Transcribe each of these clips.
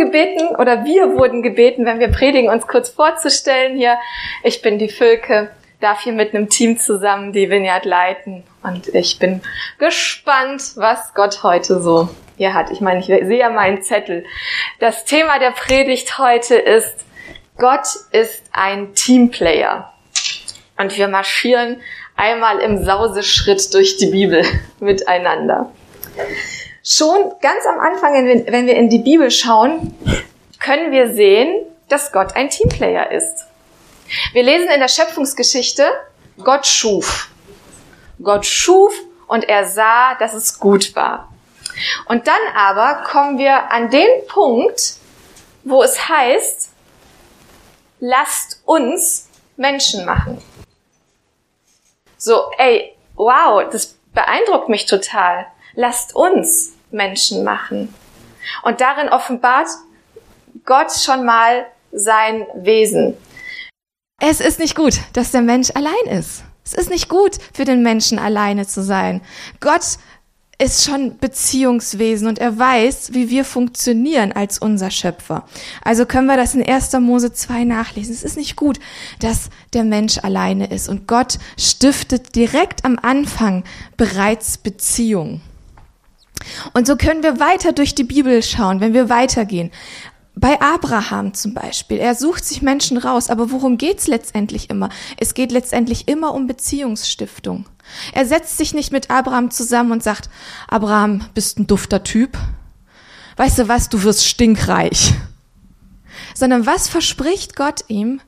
gebeten oder wir wurden gebeten, wenn wir predigen, uns kurz vorzustellen hier. Ich bin die Völke, darf hier mit einem Team zusammen die Vineyard leiten und ich bin gespannt, was Gott heute so hier hat. Ich meine, ich sehe ja meinen Zettel. Das Thema der Predigt heute ist, Gott ist ein Teamplayer. Und wir marschieren einmal im Sauseschritt durch die Bibel miteinander. Schon ganz am Anfang, wenn wir in die Bibel schauen, können wir sehen, dass Gott ein Teamplayer ist. Wir lesen in der Schöpfungsgeschichte, Gott schuf. Gott schuf und er sah, dass es gut war. Und dann aber kommen wir an den Punkt, wo es heißt, lasst uns Menschen machen. So, ey, wow, das beeindruckt mich total. Lasst uns Menschen machen. Und darin offenbart Gott schon mal sein Wesen. Es ist nicht gut, dass der Mensch allein ist. Es ist nicht gut für den Menschen alleine zu sein. Gott ist schon Beziehungswesen und er weiß, wie wir funktionieren als unser Schöpfer. Also können wir das in 1. Mose 2 nachlesen. Es ist nicht gut, dass der Mensch alleine ist und Gott stiftet direkt am Anfang bereits Beziehung. Und so können wir weiter durch die Bibel schauen, wenn wir weitergehen. Bei Abraham zum Beispiel, er sucht sich Menschen raus, aber worum geht's letztendlich immer? Es geht letztendlich immer um Beziehungsstiftung. Er setzt sich nicht mit Abraham zusammen und sagt, Abraham, bist ein dufter Typ. Weißt du was, du wirst stinkreich. Sondern was verspricht Gott ihm?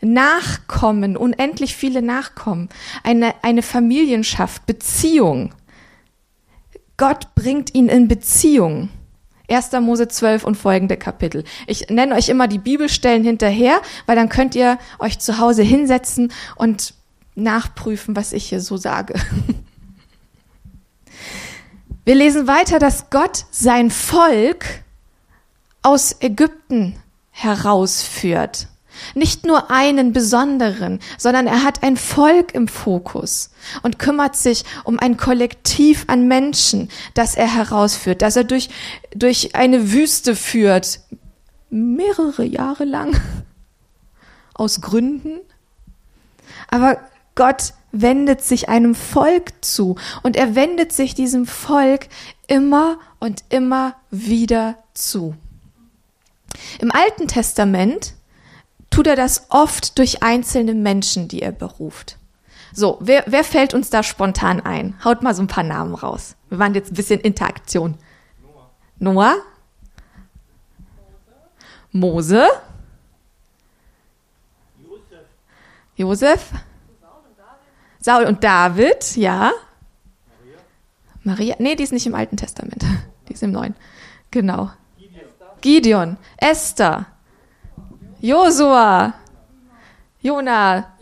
Nachkommen, unendlich viele Nachkommen, eine, eine Familienschaft, Beziehung. Gott bringt ihn in Beziehung. 1. Mose 12 und folgende Kapitel. Ich nenne euch immer die Bibelstellen hinterher, weil dann könnt ihr euch zu Hause hinsetzen und nachprüfen, was ich hier so sage. Wir lesen weiter, dass Gott sein Volk aus Ägypten herausführt. Nicht nur einen besonderen, sondern er hat ein Volk im Fokus und kümmert sich um ein Kollektiv an Menschen, das er herausführt, das er durch, durch eine Wüste führt, mehrere Jahre lang, aus Gründen. Aber Gott wendet sich einem Volk zu und er wendet sich diesem Volk immer und immer wieder zu. Im Alten Testament tut er das oft durch einzelne Menschen, die er beruft. So, wer, wer fällt uns da spontan ein? Haut mal so ein paar Namen raus. Wir waren jetzt ein bisschen Interaktion. Noah. Noah? Mose? Josef. Josef? Saul und David, ja. Maria? Nee, die ist nicht im Alten Testament. Die ist im Neuen. Genau. Gideon. Esther. Josua, Jona,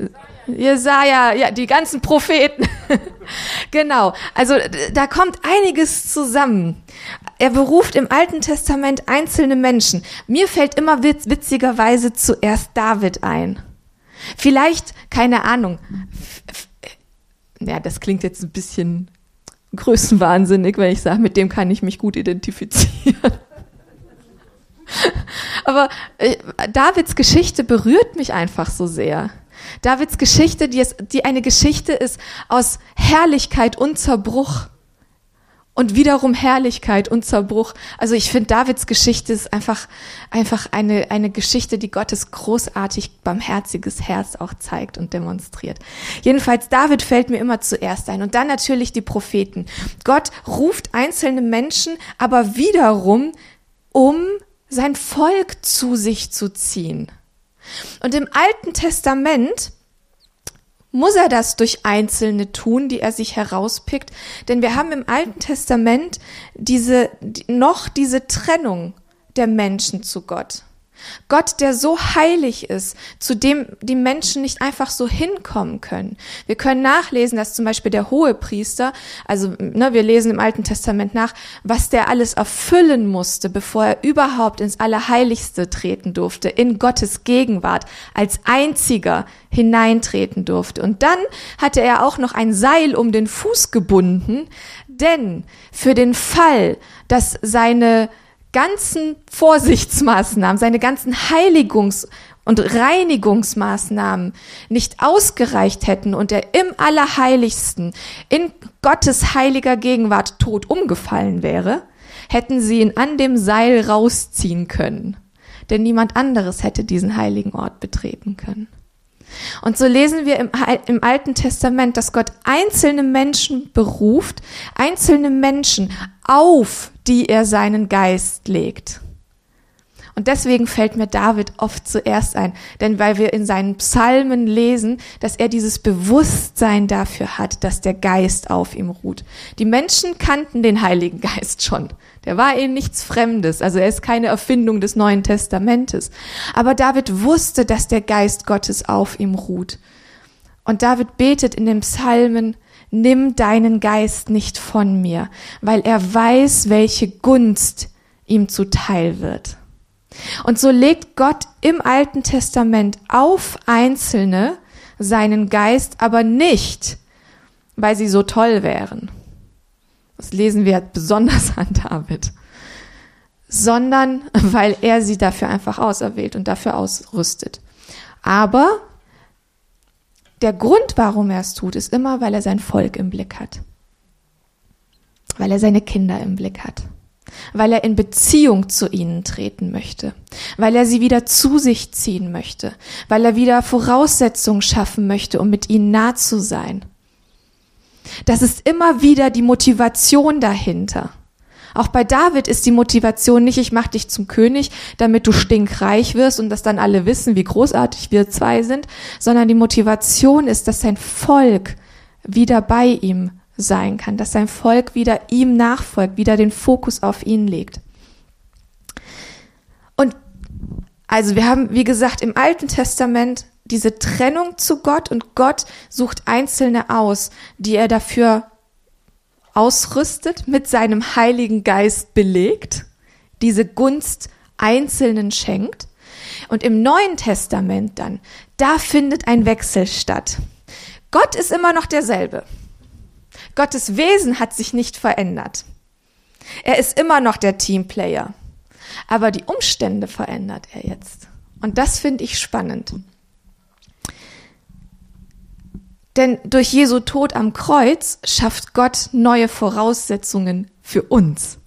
Jesaja, ja, die ganzen Propheten. genau. Also da kommt einiges zusammen. Er beruft im Alten Testament einzelne Menschen. Mir fällt immer witz, witzigerweise zuerst David ein. Vielleicht, keine Ahnung. Ja, das klingt jetzt ein bisschen größenwahnsinnig, wenn ich sage, mit dem kann ich mich gut identifizieren. Aber äh, Davids Geschichte berührt mich einfach so sehr. Davids Geschichte, die, es, die eine Geschichte ist aus Herrlichkeit und Zerbruch. Und wiederum Herrlichkeit und Zerbruch. Also ich finde, Davids Geschichte ist einfach, einfach eine, eine Geschichte, die Gottes großartig barmherziges Herz auch zeigt und demonstriert. Jedenfalls, David fällt mir immer zuerst ein. Und dann natürlich die Propheten. Gott ruft einzelne Menschen, aber wiederum, um sein Volk zu sich zu ziehen. Und im Alten Testament muss er das durch Einzelne tun, die er sich herauspickt, denn wir haben im Alten Testament diese, noch diese Trennung der Menschen zu Gott. Gott, der so heilig ist, zu dem die Menschen nicht einfach so hinkommen können. Wir können nachlesen, dass zum Beispiel der hohe Priester, also ne, wir lesen im Alten Testament nach, was der alles erfüllen musste, bevor er überhaupt ins Allerheiligste treten durfte, in Gottes Gegenwart, als einziger hineintreten durfte. Und dann hatte er auch noch ein Seil um den Fuß gebunden, denn für den Fall, dass seine ganzen Vorsichtsmaßnahmen, seine ganzen Heiligungs- und Reinigungsmaßnahmen nicht ausgereicht hätten und er im Allerheiligsten in Gottes heiliger Gegenwart tot umgefallen wäre, hätten sie ihn an dem Seil rausziehen können. Denn niemand anderes hätte diesen heiligen Ort betreten können. Und so lesen wir im, im, Alten Testament, dass Gott einzelne Menschen beruft, einzelne Menschen auf, die er seinen Geist legt. Und deswegen fällt mir David oft zuerst ein, denn weil wir in seinen Psalmen lesen, dass er dieses Bewusstsein dafür hat, dass der Geist auf ihm ruht. Die Menschen kannten den Heiligen Geist schon. Der war ihnen nichts Fremdes, also er ist keine Erfindung des Neuen Testamentes. Aber David wusste, dass der Geist Gottes auf ihm ruht. Und David betet in den Psalmen, nimm deinen Geist nicht von mir, weil er weiß, welche Gunst ihm zuteil wird. Und so legt Gott im Alten Testament auf Einzelne seinen Geist, aber nicht, weil sie so toll wären. Das lesen wir besonders an David. Sondern weil er sie dafür einfach auserwählt und dafür ausrüstet. Aber der Grund, warum er es tut, ist immer, weil er sein Volk im Blick hat. Weil er seine Kinder im Blick hat weil er in Beziehung zu ihnen treten möchte, weil er sie wieder zu sich ziehen möchte, weil er wieder Voraussetzungen schaffen möchte, um mit ihnen nah zu sein. Das ist immer wieder die Motivation dahinter. Auch bei David ist die Motivation nicht, ich mach dich zum König, damit du stinkreich wirst und dass dann alle wissen, wie großartig wir zwei sind, sondern die Motivation ist, dass sein Volk wieder bei ihm sein kann, dass sein Volk wieder ihm nachfolgt, wieder den Fokus auf ihn legt. Und also wir haben, wie gesagt, im Alten Testament diese Trennung zu Gott und Gott sucht Einzelne aus, die er dafür ausrüstet, mit seinem Heiligen Geist belegt, diese Gunst Einzelnen schenkt. Und im Neuen Testament dann, da findet ein Wechsel statt. Gott ist immer noch derselbe. Gottes Wesen hat sich nicht verändert. Er ist immer noch der Teamplayer. Aber die Umstände verändert er jetzt. Und das finde ich spannend. Denn durch Jesu Tod am Kreuz schafft Gott neue Voraussetzungen für uns.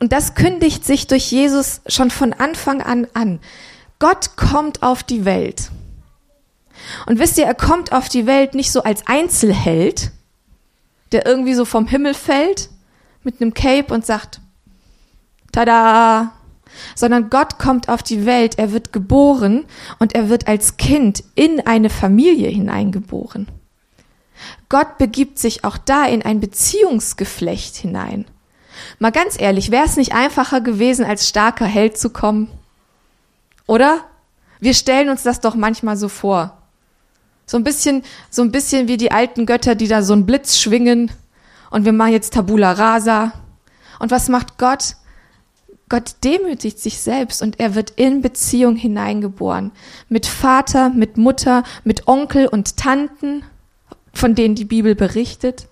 Und das kündigt sich durch Jesus schon von Anfang an an. Gott kommt auf die Welt. Und wisst ihr, er kommt auf die Welt nicht so als Einzelheld, der irgendwie so vom Himmel fällt mit einem Cape und sagt, tada, sondern Gott kommt auf die Welt, er wird geboren und er wird als Kind in eine Familie hineingeboren. Gott begibt sich auch da in ein Beziehungsgeflecht hinein. Mal ganz ehrlich, wäre es nicht einfacher gewesen, als starker Held zu kommen? Oder? Wir stellen uns das doch manchmal so vor. So ein bisschen, so ein bisschen wie die alten Götter, die da so einen Blitz schwingen und wir machen jetzt Tabula Rasa. Und was macht Gott? Gott demütigt sich selbst und er wird in Beziehung hineingeboren. Mit Vater, mit Mutter, mit Onkel und Tanten, von denen die Bibel berichtet.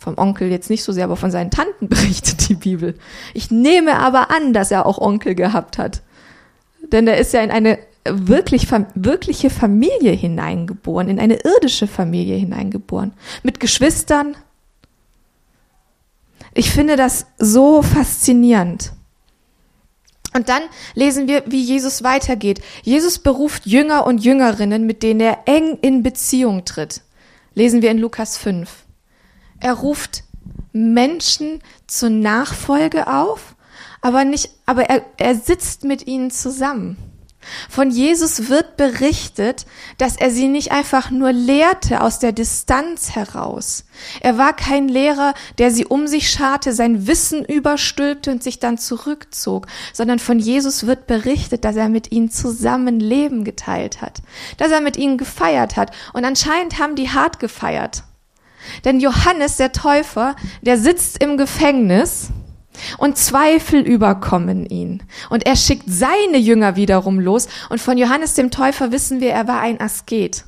Vom Onkel jetzt nicht so sehr, aber von seinen Tanten berichtet die Bibel. Ich nehme aber an, dass er auch Onkel gehabt hat. Denn er ist ja in eine wirklich, wirkliche Familie hineingeboren, in eine irdische Familie hineingeboren, mit Geschwistern. Ich finde das so faszinierend. Und dann lesen wir, wie Jesus weitergeht. Jesus beruft Jünger und Jüngerinnen, mit denen er eng in Beziehung tritt. Lesen wir in Lukas 5. Er ruft Menschen zur Nachfolge auf, aber nicht, aber er, er sitzt mit ihnen zusammen. Von Jesus wird berichtet, dass er sie nicht einfach nur lehrte aus der Distanz heraus. Er war kein Lehrer, der sie um sich scharte, sein Wissen überstülpte und sich dann zurückzog, sondern von Jesus wird berichtet, dass er mit ihnen zusammen Leben geteilt hat, dass er mit ihnen gefeiert hat. Und anscheinend haben die hart gefeiert. Denn Johannes der Täufer, der sitzt im Gefängnis und Zweifel überkommen ihn. Und er schickt seine Jünger wiederum los. Und von Johannes dem Täufer wissen wir, er war ein Asket.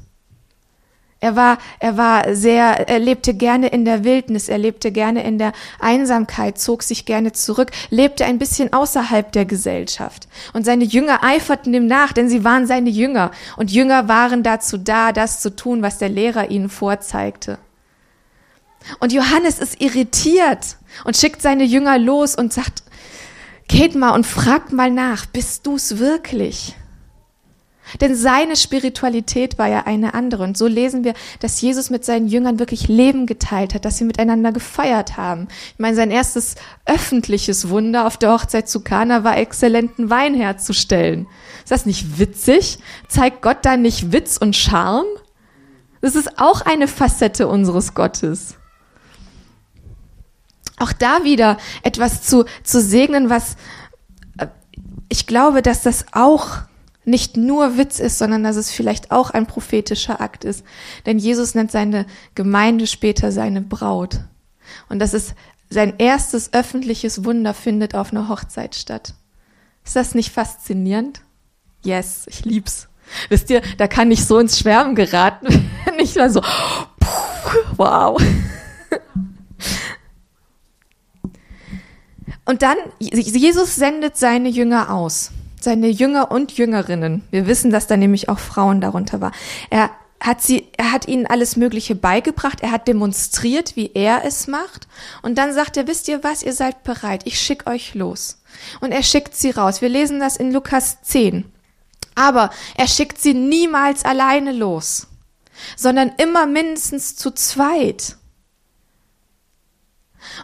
Er war, er war sehr, er lebte gerne in der Wildnis, er lebte gerne in der Einsamkeit, zog sich gerne zurück, lebte ein bisschen außerhalb der Gesellschaft. Und seine Jünger eiferten ihm nach, denn sie waren seine Jünger. Und Jünger waren dazu da, das zu tun, was der Lehrer ihnen vorzeigte. Und Johannes ist irritiert und schickt seine Jünger los und sagt, geht mal und fragt mal nach, bist du's wirklich? Denn seine Spiritualität war ja eine andere. Und so lesen wir, dass Jesus mit seinen Jüngern wirklich Leben geteilt hat, dass sie miteinander gefeiert haben. Ich meine, sein erstes öffentliches Wunder auf der Hochzeit zu Kana war, exzellenten Wein herzustellen. Ist das nicht witzig? Zeigt Gott da nicht Witz und Charme? Das ist auch eine Facette unseres Gottes. Auch da wieder etwas zu, zu segnen, was äh, ich glaube, dass das auch nicht nur Witz ist, sondern dass es vielleicht auch ein prophetischer Akt ist. Denn Jesus nennt seine Gemeinde später seine Braut. Und das ist sein erstes öffentliches Wunder findet auf einer Hochzeit statt. Ist das nicht faszinierend? Yes, ich lieb's. Wisst ihr, da kann ich so ins Schwärmen geraten, wenn ich mal so, puh, wow. Und dann, Jesus sendet seine Jünger aus seine Jünger und Jüngerinnen. Wir wissen, dass da nämlich auch Frauen darunter war. Er hat sie, er hat ihnen alles Mögliche beigebracht. Er hat demonstriert, wie er es macht. Und dann sagt er, wisst ihr was? Ihr seid bereit. Ich schick euch los. Und er schickt sie raus. Wir lesen das in Lukas 10. Aber er schickt sie niemals alleine los, sondern immer mindestens zu zweit.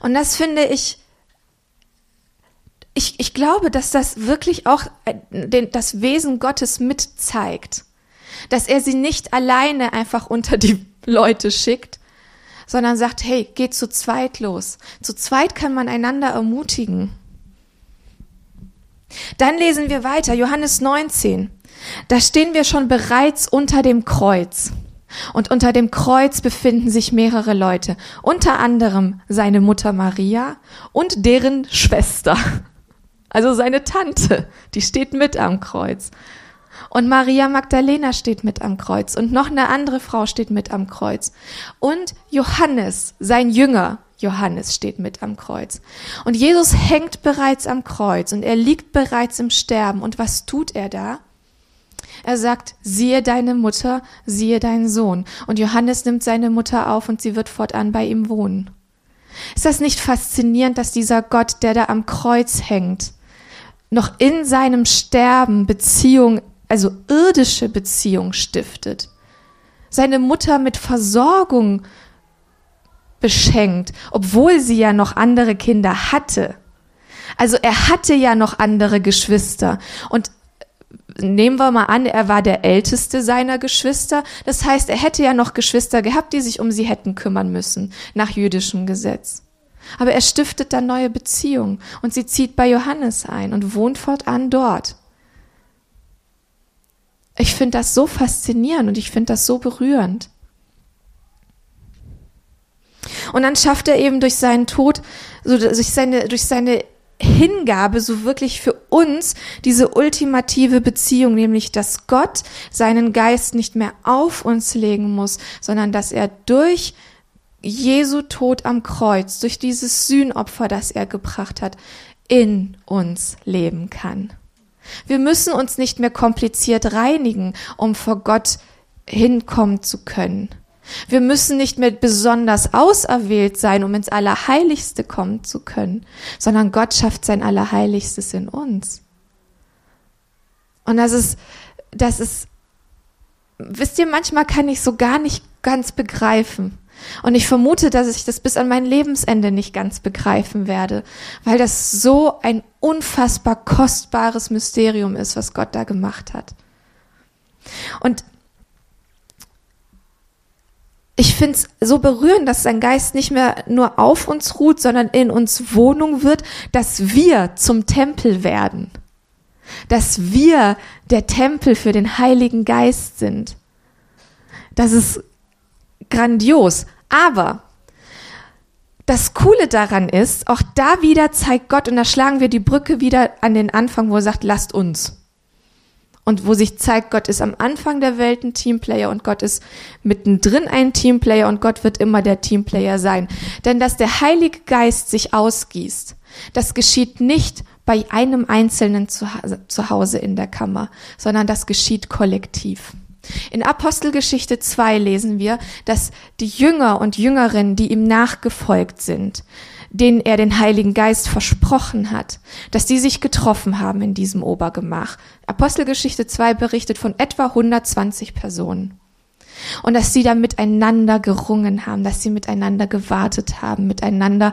Und das finde ich ich, ich glaube, dass das wirklich auch äh, den, das Wesen Gottes mitzeigt. Dass er sie nicht alleine einfach unter die Leute schickt, sondern sagt, hey, geht zu zweit los. Zu zweit kann man einander ermutigen. Dann lesen wir weiter, Johannes 19. Da stehen wir schon bereits unter dem Kreuz. Und unter dem Kreuz befinden sich mehrere Leute, unter anderem seine Mutter Maria und deren Schwester. Also seine Tante, die steht mit am Kreuz. Und Maria Magdalena steht mit am Kreuz. Und noch eine andere Frau steht mit am Kreuz. Und Johannes, sein Jünger, Johannes steht mit am Kreuz. Und Jesus hängt bereits am Kreuz und er liegt bereits im Sterben. Und was tut er da? Er sagt, siehe deine Mutter, siehe deinen Sohn. Und Johannes nimmt seine Mutter auf und sie wird fortan bei ihm wohnen. Ist das nicht faszinierend, dass dieser Gott, der da am Kreuz hängt, noch in seinem Sterben Beziehung, also irdische Beziehung stiftet. Seine Mutter mit Versorgung beschenkt, obwohl sie ja noch andere Kinder hatte. Also er hatte ja noch andere Geschwister und nehmen wir mal an, er war der älteste seiner Geschwister. Das heißt, er hätte ja noch Geschwister gehabt, die sich um sie hätten kümmern müssen, nach jüdischem Gesetz. Aber er stiftet dann neue Beziehungen und sie zieht bei Johannes ein und wohnt fortan dort. Ich finde das so faszinierend und ich finde das so berührend. Und dann schafft er eben durch seinen Tod, so durch seine, durch seine Hingabe so wirklich für uns diese ultimative Beziehung, nämlich dass Gott seinen Geist nicht mehr auf uns legen muss, sondern dass er durch Jesu Tod am Kreuz, durch dieses Sühnopfer, das er gebracht hat, in uns leben kann. Wir müssen uns nicht mehr kompliziert reinigen, um vor Gott hinkommen zu können. Wir müssen nicht mehr besonders auserwählt sein, um ins Allerheiligste kommen zu können, sondern Gott schafft sein Allerheiligstes in uns. Und das ist, das ist, wisst ihr, manchmal kann ich so gar nicht ganz begreifen, und ich vermute, dass ich das bis an mein Lebensende nicht ganz begreifen werde, weil das so ein unfassbar kostbares Mysterium ist, was Gott da gemacht hat. Und ich finde es so berührend, dass sein Geist nicht mehr nur auf uns ruht, sondern in uns Wohnung wird, dass wir zum Tempel werden. Dass wir der Tempel für den Heiligen Geist sind. Das ist grandios. Aber das Coole daran ist, auch da wieder zeigt Gott, und da schlagen wir die Brücke wieder an den Anfang, wo er sagt, lasst uns. und wo sich zeigt, Gott ist am Anfang der Welt ein Teamplayer und Gott ist mittendrin ein Teamplayer und Gott wird immer der Teamplayer sein. Denn dass der Heilige Geist sich ausgießt, das geschieht nicht bei einem Einzelnen zu, Hause in der Kammer, sondern das geschieht kollektiv. In Apostelgeschichte 2 lesen wir, dass die Jünger und Jüngerinnen, die ihm nachgefolgt sind, denen er den Heiligen Geist versprochen hat, dass die sich getroffen haben in diesem Obergemach. Apostelgeschichte 2 berichtet von etwa 120 Personen. Und dass sie da miteinander gerungen haben, dass sie miteinander gewartet haben, miteinander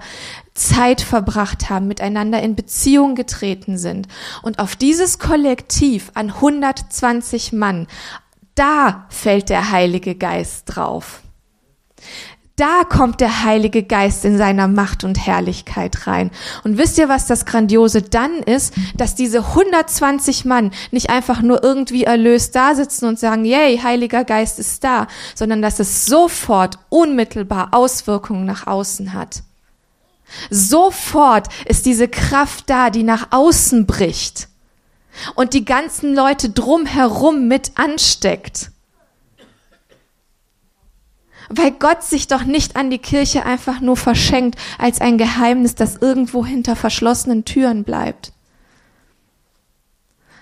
Zeit verbracht haben, miteinander in Beziehung getreten sind. Und auf dieses Kollektiv an 120 Mann, da fällt der Heilige Geist drauf. Da kommt der Heilige Geist in seiner Macht und Herrlichkeit rein. Und wisst ihr, was das Grandiose dann ist? Dass diese 120 Mann nicht einfach nur irgendwie erlöst da sitzen und sagen, yay, Heiliger Geist ist da, sondern dass es sofort unmittelbar Auswirkungen nach außen hat. Sofort ist diese Kraft da, die nach außen bricht und die ganzen Leute drumherum mit ansteckt. Weil Gott sich doch nicht an die Kirche einfach nur verschenkt als ein Geheimnis, das irgendwo hinter verschlossenen Türen bleibt,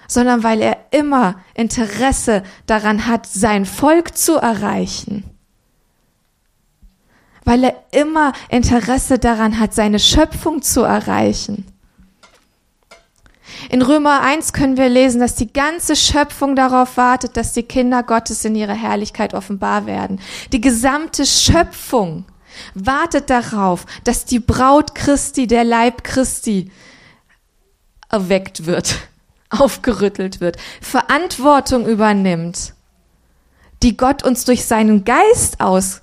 sondern weil er immer Interesse daran hat, sein Volk zu erreichen weil er immer Interesse daran hat, seine Schöpfung zu erreichen. In Römer 1 können wir lesen, dass die ganze Schöpfung darauf wartet, dass die Kinder Gottes in ihrer Herrlichkeit offenbar werden. Die gesamte Schöpfung wartet darauf, dass die Braut Christi, der Leib Christi, erweckt wird, aufgerüttelt wird, Verantwortung übernimmt, die Gott uns durch seinen Geist aus,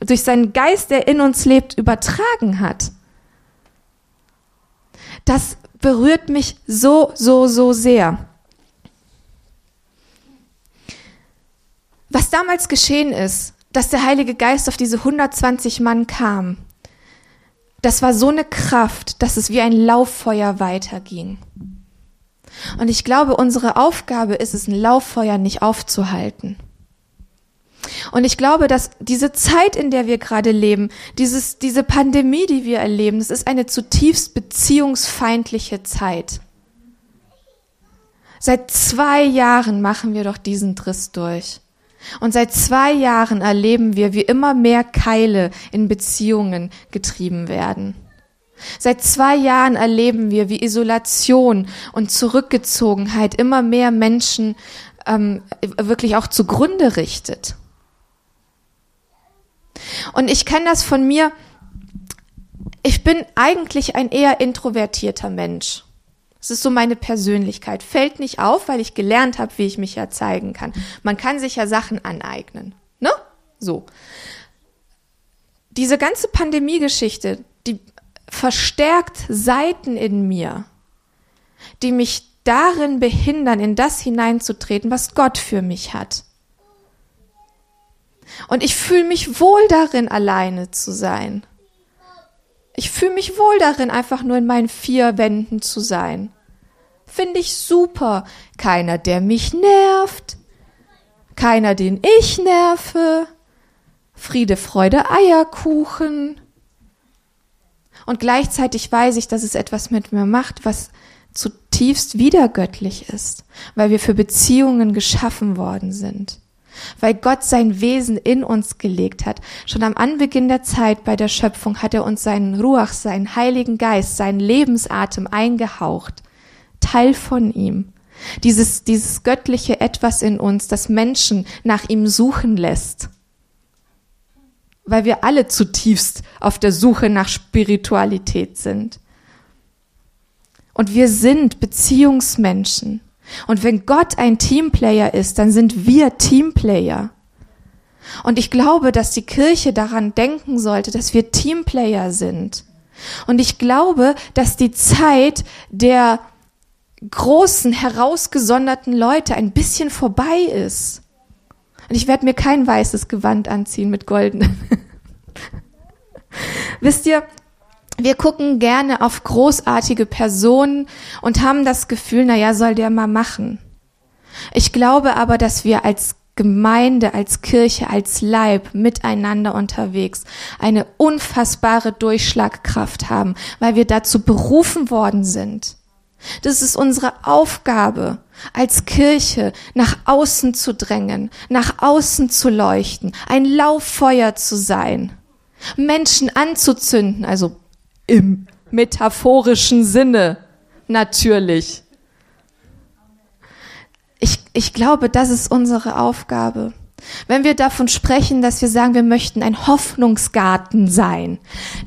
durch seinen Geist, der in uns lebt, übertragen hat. Das berührt mich so, so, so sehr. Was damals geschehen ist, dass der Heilige Geist auf diese 120 Mann kam, das war so eine Kraft, dass es wie ein Lauffeuer weiterging. Und ich glaube, unsere Aufgabe ist es, ein Lauffeuer nicht aufzuhalten. Und ich glaube, dass diese Zeit, in der wir gerade leben, dieses, diese Pandemie, die wir erleben, das ist eine zutiefst beziehungsfeindliche Zeit. Seit zwei Jahren machen wir doch diesen Driss durch. Und seit zwei Jahren erleben wir, wie immer mehr Keile in Beziehungen getrieben werden. Seit zwei Jahren erleben wir, wie Isolation und Zurückgezogenheit immer mehr Menschen ähm, wirklich auch zugrunde richtet. Und ich kenne das von mir. Ich bin eigentlich ein eher introvertierter Mensch. Das ist so meine Persönlichkeit. Fällt nicht auf, weil ich gelernt habe, wie ich mich ja zeigen kann. Man kann sich ja Sachen aneignen. Ne? So. Diese ganze Pandemie-Geschichte, die verstärkt Seiten in mir, die mich darin behindern, in das hineinzutreten, was Gott für mich hat. Und ich fühle mich wohl darin, alleine zu sein. Ich fühle mich wohl darin, einfach nur in meinen vier Wänden zu sein. Finde ich super. Keiner, der mich nervt. Keiner, den ich nerve. Friede, Freude, Eierkuchen. Und gleichzeitig weiß ich, dass es etwas mit mir macht, was zutiefst wiedergöttlich ist, weil wir für Beziehungen geschaffen worden sind weil Gott sein Wesen in uns gelegt hat. Schon am Anbeginn der Zeit bei der Schöpfung hat er uns seinen Ruach, seinen Heiligen Geist, seinen Lebensatem eingehaucht. Teil von ihm. Dieses, dieses göttliche Etwas in uns, das Menschen nach ihm suchen lässt. Weil wir alle zutiefst auf der Suche nach Spiritualität sind. Und wir sind Beziehungsmenschen. Und wenn Gott ein Teamplayer ist, dann sind wir Teamplayer. Und ich glaube, dass die Kirche daran denken sollte, dass wir Teamplayer sind. Und ich glaube, dass die Zeit der großen, herausgesonderten Leute ein bisschen vorbei ist. Und ich werde mir kein weißes Gewand anziehen mit goldenen. Wisst ihr, wir gucken gerne auf großartige Personen und haben das Gefühl, na ja, soll der mal machen. Ich glaube aber, dass wir als Gemeinde, als Kirche, als Leib miteinander unterwegs eine unfassbare Durchschlagkraft haben, weil wir dazu berufen worden sind. Das ist unsere Aufgabe als Kirche, nach außen zu drängen, nach außen zu leuchten, ein Lauffeuer zu sein, Menschen anzuzünden, also im metaphorischen Sinne natürlich. Ich, ich glaube, das ist unsere Aufgabe. Wenn wir davon sprechen, dass wir sagen, wir möchten ein Hoffnungsgarten sein,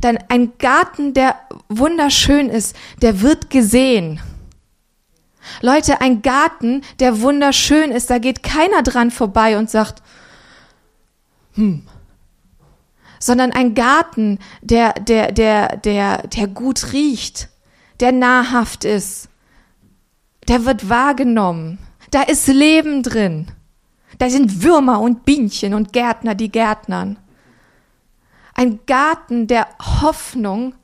dann ein Garten, der wunderschön ist, der wird gesehen. Leute, ein Garten, der wunderschön ist, da geht keiner dran vorbei und sagt, hm, sondern ein Garten, der, der, der, der, der gut riecht, der nahrhaft ist, der wird wahrgenommen. Da ist Leben drin. Da sind Würmer und Bienchen und Gärtner, die Gärtnern. Ein Garten der Hoffnung,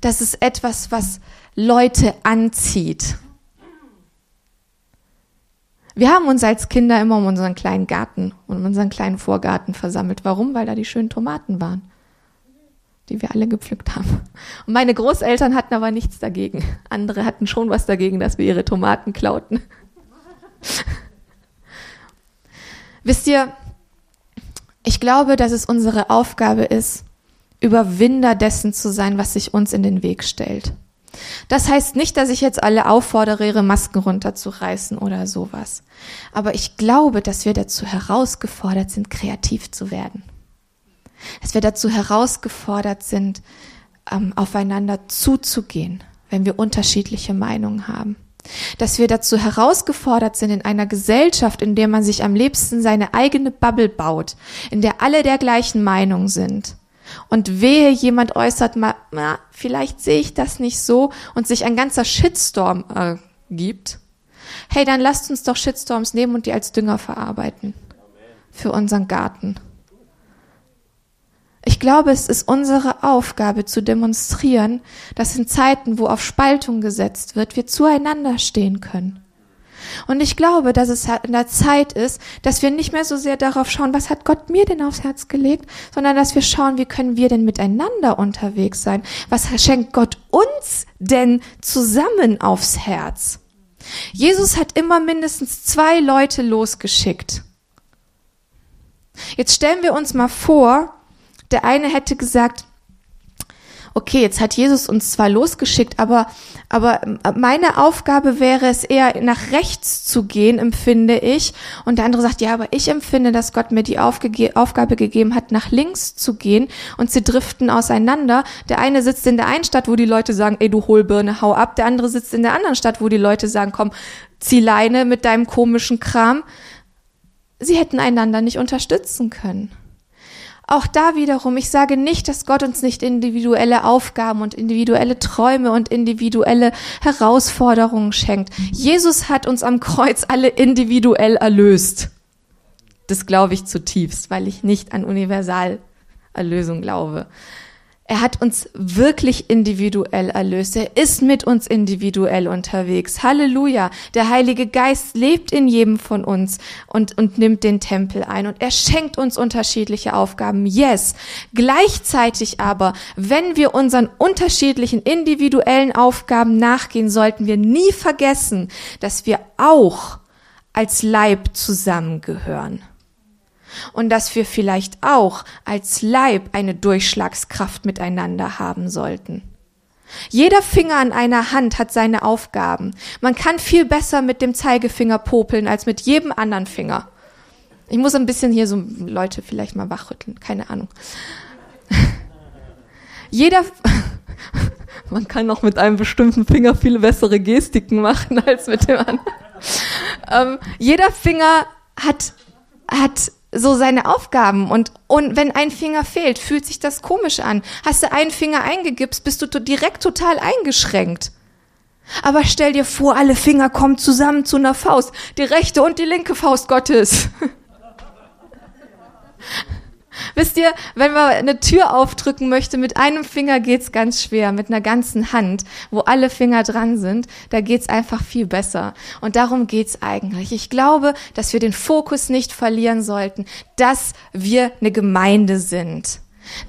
das ist etwas, was Leute anzieht. Wir haben uns als Kinder immer um unseren kleinen Garten und um unseren kleinen Vorgarten versammelt. Warum? Weil da die schönen Tomaten waren, die wir alle gepflückt haben. Und meine Großeltern hatten aber nichts dagegen. Andere hatten schon was dagegen, dass wir ihre Tomaten klauten. Wisst ihr, ich glaube, dass es unsere Aufgabe ist, Überwinder dessen zu sein, was sich uns in den Weg stellt. Das heißt nicht, dass ich jetzt alle auffordere, ihre Masken runterzureißen oder sowas. Aber ich glaube, dass wir dazu herausgefordert sind, kreativ zu werden. Dass wir dazu herausgefordert sind, ähm, aufeinander zuzugehen, wenn wir unterschiedliche Meinungen haben dass wir dazu herausgefordert sind in einer Gesellschaft, in der man sich am liebsten seine eigene Bubble baut, in der alle der gleichen Meinung sind. Und wehe, jemand äußert mal, na, vielleicht sehe ich das nicht so und sich ein ganzer Shitstorm äh, gibt. Hey, dann lasst uns doch Shitstorms nehmen und die als Dünger verarbeiten. Für unseren Garten. Ich glaube, es ist unsere Aufgabe zu demonstrieren, dass in Zeiten, wo auf Spaltung gesetzt wird, wir zueinander stehen können. Und ich glaube, dass es in der Zeit ist, dass wir nicht mehr so sehr darauf schauen, was hat Gott mir denn aufs Herz gelegt, sondern dass wir schauen, wie können wir denn miteinander unterwegs sein? Was schenkt Gott uns denn zusammen aufs Herz? Jesus hat immer mindestens zwei Leute losgeschickt. Jetzt stellen wir uns mal vor, der eine hätte gesagt, okay, jetzt hat Jesus uns zwar losgeschickt, aber, aber meine Aufgabe wäre es eher nach rechts zu gehen, empfinde ich. Und der andere sagt, ja, aber ich empfinde, dass Gott mir die Aufge Aufgabe gegeben hat, nach links zu gehen. Und sie driften auseinander. Der eine sitzt in der einen Stadt, wo die Leute sagen, ey, du Hohlbirne, hau ab. Der andere sitzt in der anderen Stadt, wo die Leute sagen, komm, zieh Leine mit deinem komischen Kram. Sie hätten einander nicht unterstützen können. Auch da wiederum, ich sage nicht, dass Gott uns nicht individuelle Aufgaben und individuelle Träume und individuelle Herausforderungen schenkt. Jesus hat uns am Kreuz alle individuell erlöst. Das glaube ich zutiefst, weil ich nicht an Universalerlösung glaube. Er hat uns wirklich individuell erlöst. Er ist mit uns individuell unterwegs. Halleluja. Der Heilige Geist lebt in jedem von uns und, und nimmt den Tempel ein. Und er schenkt uns unterschiedliche Aufgaben. Yes. Gleichzeitig aber, wenn wir unseren unterschiedlichen individuellen Aufgaben nachgehen, sollten wir nie vergessen, dass wir auch als Leib zusammengehören und dass wir vielleicht auch als Leib eine Durchschlagskraft miteinander haben sollten. Jeder Finger an einer Hand hat seine Aufgaben. Man kann viel besser mit dem Zeigefinger popeln als mit jedem anderen Finger. Ich muss ein bisschen hier so Leute vielleicht mal wachrütteln, keine Ahnung. Jeder, man kann auch mit einem bestimmten Finger viel bessere Gestiken machen als mit dem anderen. Ähm, jeder Finger hat, hat so seine Aufgaben und, und wenn ein Finger fehlt, fühlt sich das komisch an. Hast du einen Finger eingegipst, bist du direkt total eingeschränkt. Aber stell dir vor, alle Finger kommen zusammen zu einer Faust, die rechte und die linke Faust Gottes. Wisst ihr, wenn man eine Tür aufdrücken möchte, mit einem Finger geht's ganz schwer, mit einer ganzen Hand, wo alle Finger dran sind, da geht's einfach viel besser. Und darum geht's eigentlich. Ich glaube, dass wir den Fokus nicht verlieren sollten, dass wir eine Gemeinde sind,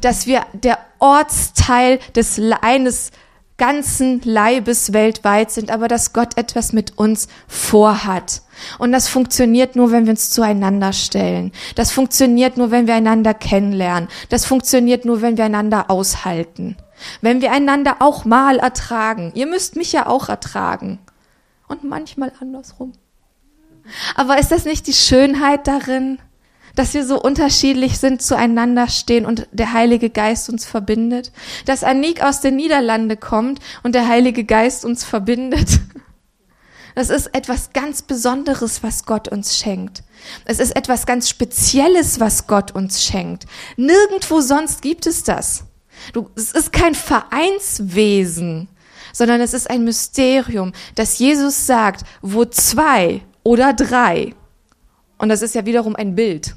dass wir der Ortsteil des eines ganzen Leibes weltweit sind, aber dass Gott etwas mit uns vorhat. Und das funktioniert nur, wenn wir uns zueinander stellen. Das funktioniert nur, wenn wir einander kennenlernen. Das funktioniert nur, wenn wir einander aushalten. Wenn wir einander auch mal ertragen. Ihr müsst mich ja auch ertragen. Und manchmal andersrum. Aber ist das nicht die Schönheit darin? Dass wir so unterschiedlich sind, zueinander stehen und der Heilige Geist uns verbindet, dass Anik aus den Niederlande kommt und der Heilige Geist uns verbindet. Das ist etwas ganz Besonderes, was Gott uns schenkt. Es ist etwas ganz Spezielles, was Gott uns schenkt. Nirgendwo sonst gibt es das. Du, es ist kein Vereinswesen, sondern es ist ein Mysterium, dass Jesus sagt, wo zwei oder drei, und das ist ja wiederum ein Bild,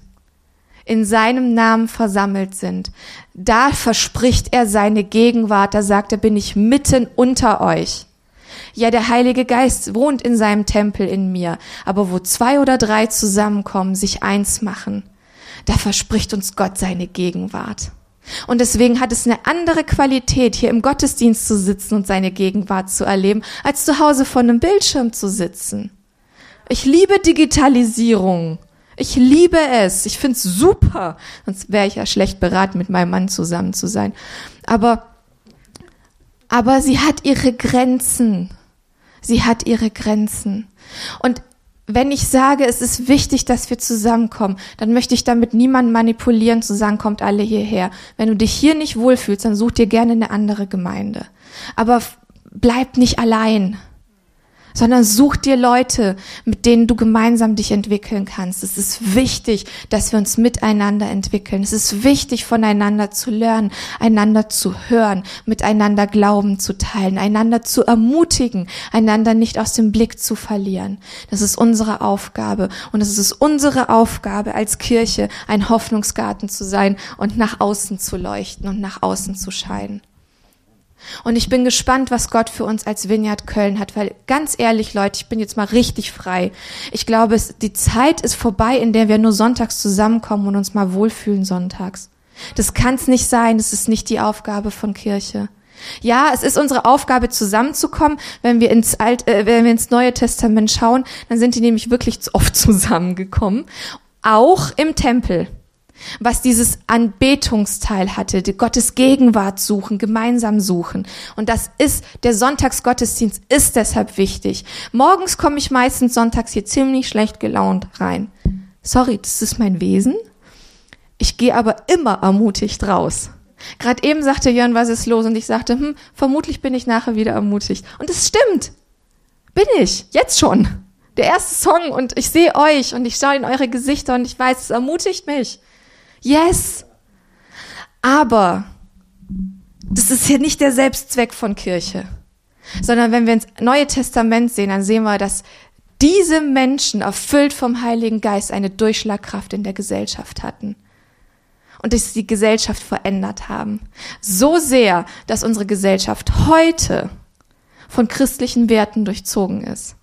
in seinem Namen versammelt sind. Da verspricht er seine Gegenwart, da sagt er, bin ich mitten unter euch. Ja, der Heilige Geist wohnt in seinem Tempel in mir, aber wo zwei oder drei zusammenkommen, sich eins machen, da verspricht uns Gott seine Gegenwart. Und deswegen hat es eine andere Qualität, hier im Gottesdienst zu sitzen und seine Gegenwart zu erleben, als zu Hause vor einem Bildschirm zu sitzen. Ich liebe Digitalisierung. Ich liebe es. Ich find's super. Sonst wäre ich ja schlecht beraten, mit meinem Mann zusammen zu sein. Aber, aber sie hat ihre Grenzen. Sie hat ihre Grenzen. Und wenn ich sage, es ist wichtig, dass wir zusammenkommen, dann möchte ich damit niemanden manipulieren, zu sagen, kommt alle hierher. Wenn du dich hier nicht wohlfühlst, dann such dir gerne eine andere Gemeinde. Aber bleib nicht allein sondern such dir Leute, mit denen du gemeinsam dich entwickeln kannst. Es ist wichtig, dass wir uns miteinander entwickeln. Es ist wichtig, voneinander zu lernen, einander zu hören, miteinander Glauben zu teilen, einander zu ermutigen, einander nicht aus dem Blick zu verlieren. Das ist unsere Aufgabe. Und es ist unsere Aufgabe als Kirche, ein Hoffnungsgarten zu sein und nach außen zu leuchten und nach außen zu scheinen. Und ich bin gespannt, was Gott für uns als Vineyard Köln hat, weil ganz ehrlich, Leute, ich bin jetzt mal richtig frei. Ich glaube, es, die Zeit ist vorbei, in der wir nur sonntags zusammenkommen und uns mal wohlfühlen sonntags. Das kann es nicht sein, das ist nicht die Aufgabe von Kirche. Ja, es ist unsere Aufgabe, zusammenzukommen. Wenn wir ins Alt, äh, wenn wir ins Neue Testament schauen, dann sind die nämlich wirklich oft zusammengekommen. Auch im Tempel was dieses Anbetungsteil hatte, die Gottes Gegenwart suchen, gemeinsam suchen. Und das ist, der Sonntagsgottesdienst ist deshalb wichtig. Morgens komme ich meistens sonntags hier ziemlich schlecht gelaunt rein. Sorry, das ist mein Wesen. Ich gehe aber immer ermutigt raus. Gerade eben sagte Jörn, was ist los? Und ich sagte, hm, vermutlich bin ich nachher wieder ermutigt. Und es stimmt. Bin ich. Jetzt schon. Der erste Song und ich sehe euch und ich schaue in eure Gesichter und ich weiß, es ermutigt mich. Yes. Aber das ist hier nicht der Selbstzweck von Kirche, sondern wenn wir ins Neue Testament sehen, dann sehen wir, dass diese Menschen erfüllt vom Heiligen Geist eine Durchschlagkraft in der Gesellschaft hatten und dass die Gesellschaft verändert haben. So sehr, dass unsere Gesellschaft heute von christlichen Werten durchzogen ist.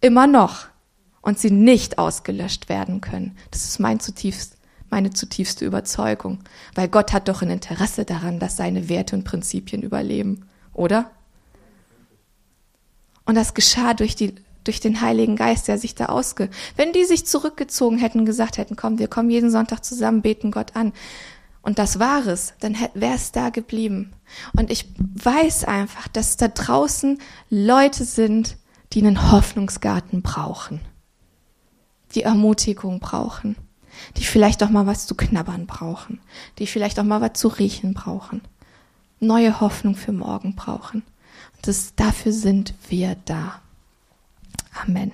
Immer noch und sie nicht ausgelöscht werden können. Das ist mein zutiefst, meine zutiefste Überzeugung, weil Gott hat doch ein Interesse daran, dass seine Werte und Prinzipien überleben, oder? Und das geschah durch die durch den Heiligen Geist, der sich da ausge. Wenn die sich zurückgezogen hätten, gesagt hätten, komm, wir kommen jeden Sonntag zusammen, beten Gott an. Und das war es, dann wäre es da geblieben. Und ich weiß einfach, dass da draußen Leute sind, die einen Hoffnungsgarten brauchen die Ermutigung brauchen, die vielleicht auch mal was zu knabbern brauchen, die vielleicht auch mal was zu riechen brauchen, neue Hoffnung für morgen brauchen. Und das, dafür sind wir da. Amen.